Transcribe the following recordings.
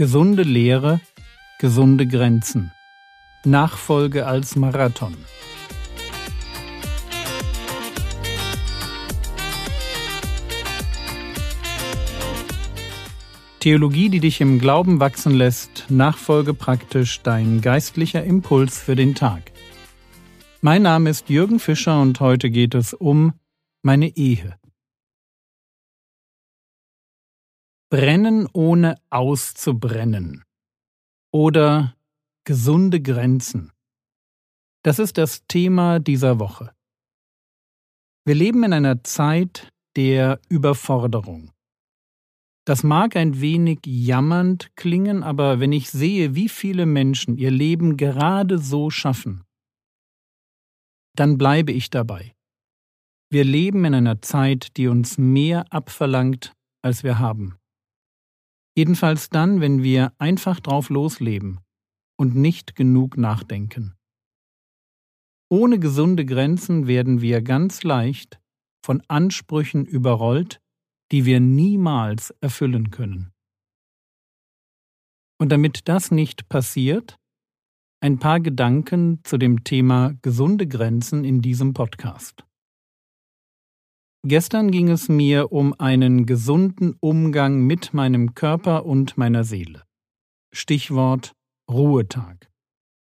Gesunde Lehre, gesunde Grenzen. Nachfolge als Marathon. Theologie, die dich im Glauben wachsen lässt, Nachfolge praktisch dein geistlicher Impuls für den Tag. Mein Name ist Jürgen Fischer und heute geht es um meine Ehe. Brennen ohne auszubrennen oder gesunde Grenzen. Das ist das Thema dieser Woche. Wir leben in einer Zeit der Überforderung. Das mag ein wenig jammernd klingen, aber wenn ich sehe, wie viele Menschen ihr Leben gerade so schaffen, dann bleibe ich dabei. Wir leben in einer Zeit, die uns mehr abverlangt, als wir haben. Jedenfalls dann, wenn wir einfach drauf losleben und nicht genug nachdenken. Ohne gesunde Grenzen werden wir ganz leicht von Ansprüchen überrollt, die wir niemals erfüllen können. Und damit das nicht passiert, ein paar Gedanken zu dem Thema gesunde Grenzen in diesem Podcast. Gestern ging es mir um einen gesunden Umgang mit meinem Körper und meiner Seele. Stichwort Ruhetag.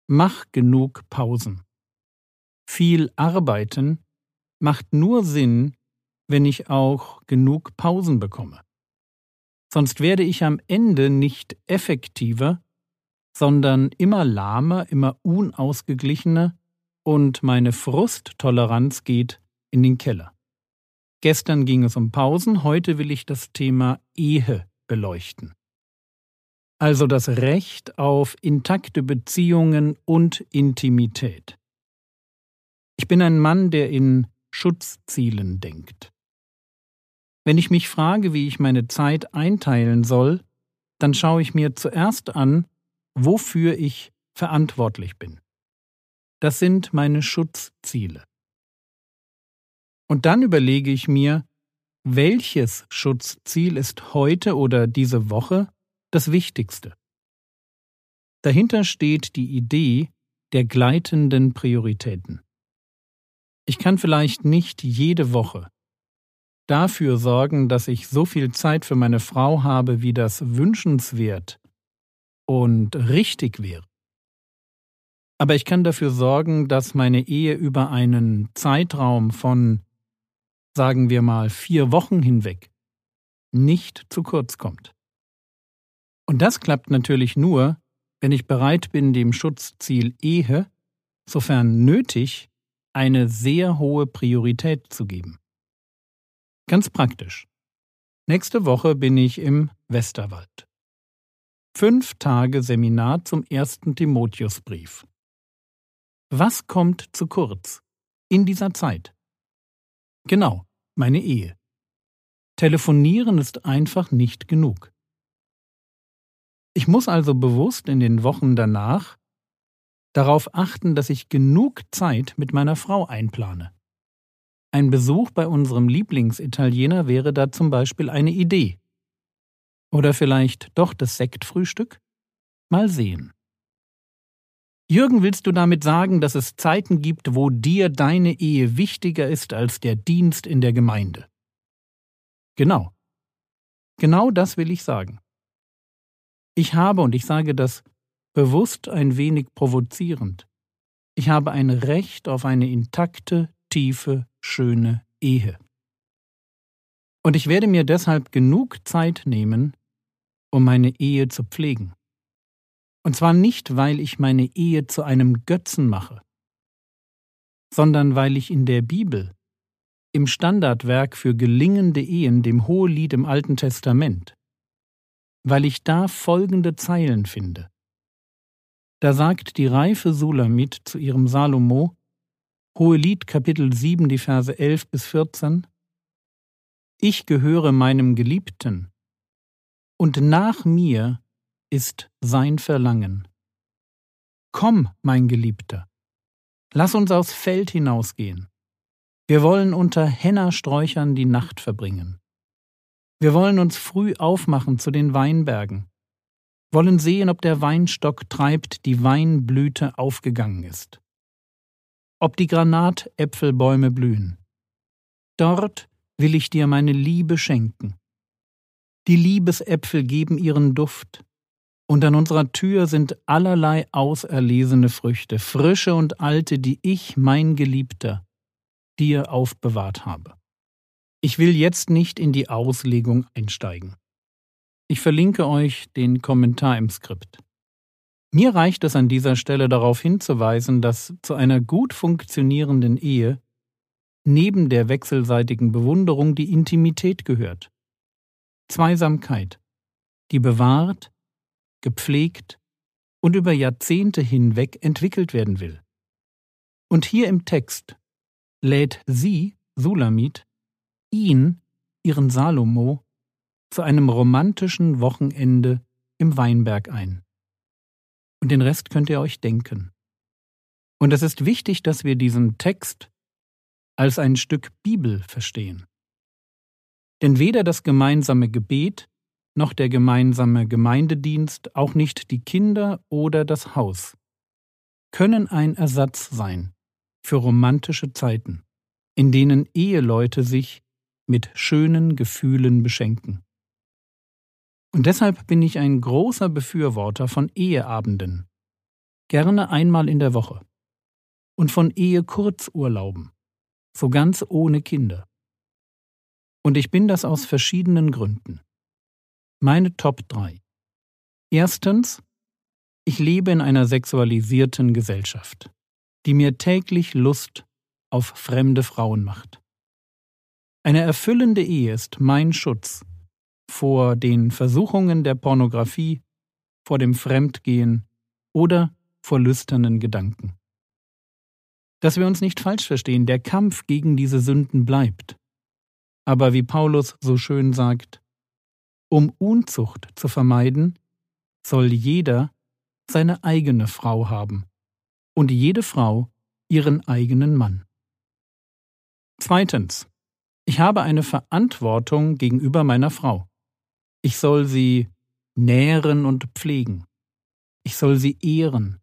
Mach genug Pausen. Viel Arbeiten macht nur Sinn, wenn ich auch genug Pausen bekomme. Sonst werde ich am Ende nicht effektiver, sondern immer lahmer, immer unausgeglichener und meine Frusttoleranz geht in den Keller. Gestern ging es um Pausen, heute will ich das Thema Ehe beleuchten. Also das Recht auf intakte Beziehungen und Intimität. Ich bin ein Mann, der in Schutzzielen denkt. Wenn ich mich frage, wie ich meine Zeit einteilen soll, dann schaue ich mir zuerst an, wofür ich verantwortlich bin. Das sind meine Schutzziele. Und dann überlege ich mir, welches Schutzziel ist heute oder diese Woche das Wichtigste. Dahinter steht die Idee der gleitenden Prioritäten. Ich kann vielleicht nicht jede Woche dafür sorgen, dass ich so viel Zeit für meine Frau habe, wie das wünschenswert und richtig wäre. Aber ich kann dafür sorgen, dass meine Ehe über einen Zeitraum von sagen wir mal vier Wochen hinweg, nicht zu kurz kommt. Und das klappt natürlich nur, wenn ich bereit bin, dem Schutzziel Ehe, sofern nötig, eine sehr hohe Priorität zu geben. Ganz praktisch. Nächste Woche bin ich im Westerwald. Fünf Tage Seminar zum ersten Timotheusbrief. Was kommt zu kurz in dieser Zeit? Genau, meine Ehe. Telefonieren ist einfach nicht genug. Ich muss also bewusst in den Wochen danach darauf achten, dass ich genug Zeit mit meiner Frau einplane. Ein Besuch bei unserem Lieblingsitaliener wäre da zum Beispiel eine Idee. Oder vielleicht doch das Sektfrühstück? Mal sehen. Jürgen, willst du damit sagen, dass es Zeiten gibt, wo dir deine Ehe wichtiger ist als der Dienst in der Gemeinde? Genau. Genau das will ich sagen. Ich habe, und ich sage das bewusst ein wenig provozierend, ich habe ein Recht auf eine intakte, tiefe, schöne Ehe. Und ich werde mir deshalb genug Zeit nehmen, um meine Ehe zu pflegen. Und zwar nicht, weil ich meine Ehe zu einem Götzen mache, sondern weil ich in der Bibel, im Standardwerk für gelingende Ehen, dem Hohelied im Alten Testament, weil ich da folgende Zeilen finde. Da sagt die reife Sulamit zu ihrem Salomo, Hohelied Kapitel 7, die Verse 11 bis 14, Ich gehöre meinem Geliebten, und nach mir ist sein Verlangen. Komm, mein Geliebter, lass uns aufs Feld hinausgehen. Wir wollen unter Hennersträuchern die Nacht verbringen. Wir wollen uns früh aufmachen zu den Weinbergen. wollen sehen, ob der Weinstock treibt, die Weinblüte aufgegangen ist, ob die Granatäpfelbäume blühen. Dort will ich dir meine Liebe schenken. Die Liebesäpfel geben ihren Duft, und an unserer Tür sind allerlei auserlesene Früchte, frische und alte, die ich, mein Geliebter, dir aufbewahrt habe. Ich will jetzt nicht in die Auslegung einsteigen. Ich verlinke euch den Kommentar im Skript. Mir reicht es an dieser Stelle darauf hinzuweisen, dass zu einer gut funktionierenden Ehe neben der wechselseitigen Bewunderung die Intimität gehört. Zweisamkeit, die bewahrt, gepflegt und über Jahrzehnte hinweg entwickelt werden will. Und hier im Text lädt sie, Sulamit, ihn, ihren Salomo, zu einem romantischen Wochenende im Weinberg ein. Und den Rest könnt ihr euch denken. Und es ist wichtig, dass wir diesen Text als ein Stück Bibel verstehen. Denn weder das gemeinsame Gebet noch der gemeinsame Gemeindedienst, auch nicht die Kinder oder das Haus, können ein Ersatz sein für romantische Zeiten, in denen Eheleute sich mit schönen Gefühlen beschenken. Und deshalb bin ich ein großer Befürworter von Eheabenden, gerne einmal in der Woche, und von Ehekurzurlauben, so ganz ohne Kinder. Und ich bin das aus verschiedenen Gründen. Meine Top 3. Erstens, ich lebe in einer sexualisierten Gesellschaft, die mir täglich Lust auf fremde Frauen macht. Eine erfüllende Ehe ist mein Schutz vor den Versuchungen der Pornografie, vor dem Fremdgehen oder vor lüsternen Gedanken. Dass wir uns nicht falsch verstehen, der Kampf gegen diese Sünden bleibt. Aber wie Paulus so schön sagt, um Unzucht zu vermeiden, soll jeder seine eigene Frau haben und jede Frau ihren eigenen Mann. Zweitens. Ich habe eine Verantwortung gegenüber meiner Frau. Ich soll sie nähren und pflegen. Ich soll sie ehren.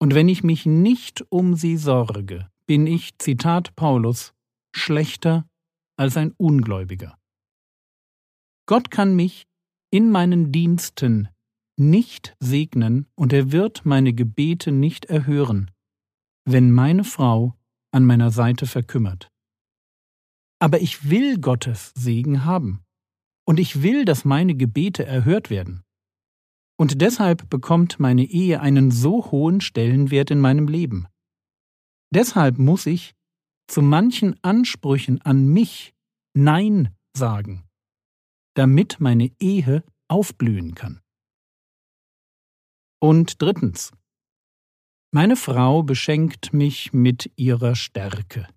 Und wenn ich mich nicht um sie sorge, bin ich, Zitat Paulus, schlechter als ein Ungläubiger. Gott kann mich in meinen Diensten nicht segnen und er wird meine Gebete nicht erhören, wenn meine Frau an meiner Seite verkümmert. Aber ich will Gottes Segen haben. Und ich will, dass meine Gebete erhört werden. Und deshalb bekommt meine Ehe einen so hohen Stellenwert in meinem Leben. Deshalb muss ich zu manchen Ansprüchen an mich Nein sagen, damit meine Ehe aufblühen kann. Und drittens. Meine Frau beschenkt mich mit ihrer Stärke.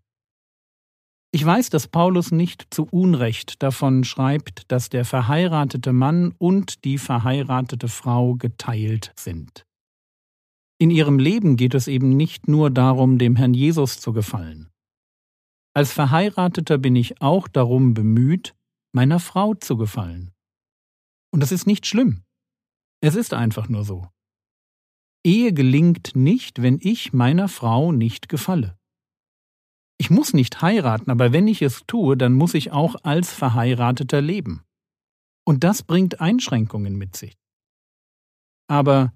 Ich weiß, dass Paulus nicht zu Unrecht davon schreibt, dass der verheiratete Mann und die verheiratete Frau geteilt sind. In ihrem Leben geht es eben nicht nur darum, dem Herrn Jesus zu gefallen. Als Verheirateter bin ich auch darum bemüht, meiner Frau zu gefallen. Und das ist nicht schlimm. Es ist einfach nur so. Ehe gelingt nicht, wenn ich meiner Frau nicht gefalle. Ich muss nicht heiraten, aber wenn ich es tue, dann muss ich auch als Verheirateter leben. Und das bringt Einschränkungen mit sich. Aber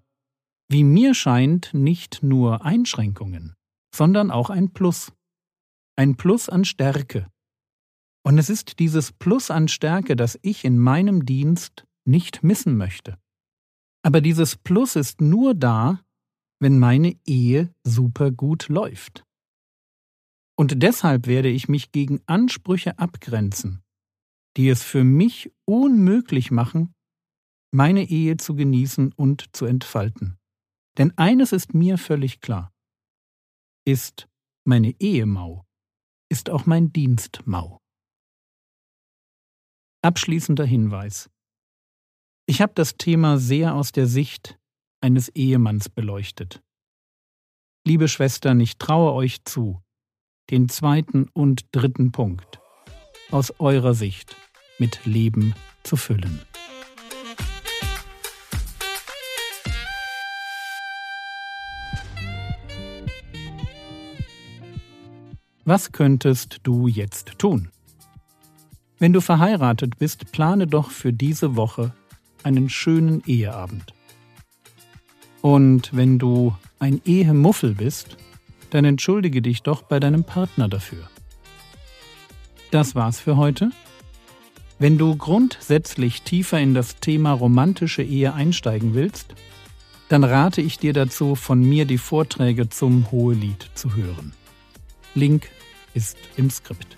wie mir scheint, nicht nur Einschränkungen, sondern auch ein Plus. Ein Plus an Stärke. Und es ist dieses Plus an Stärke, das ich in meinem Dienst nicht missen möchte. Aber dieses Plus ist nur da, wenn meine Ehe super gut läuft. Und deshalb werde ich mich gegen Ansprüche abgrenzen, die es für mich unmöglich machen, meine Ehe zu genießen und zu entfalten. Denn eines ist mir völlig klar. Ist meine Ehe mau, ist auch mein Dienst mau. Abschließender Hinweis. Ich habe das Thema sehr aus der Sicht eines Ehemanns beleuchtet. Liebe Schwestern, ich traue euch zu, den zweiten und dritten Punkt aus eurer Sicht mit Leben zu füllen. Was könntest du jetzt tun? Wenn du verheiratet bist, plane doch für diese Woche einen schönen Eheabend. Und wenn du ein Ehemuffel bist, dann entschuldige dich doch bei deinem Partner dafür. Das war's für heute. Wenn du grundsätzlich tiefer in das Thema romantische Ehe einsteigen willst, dann rate ich dir dazu, von mir die Vorträge zum Hohelied zu hören. Link ist im Skript.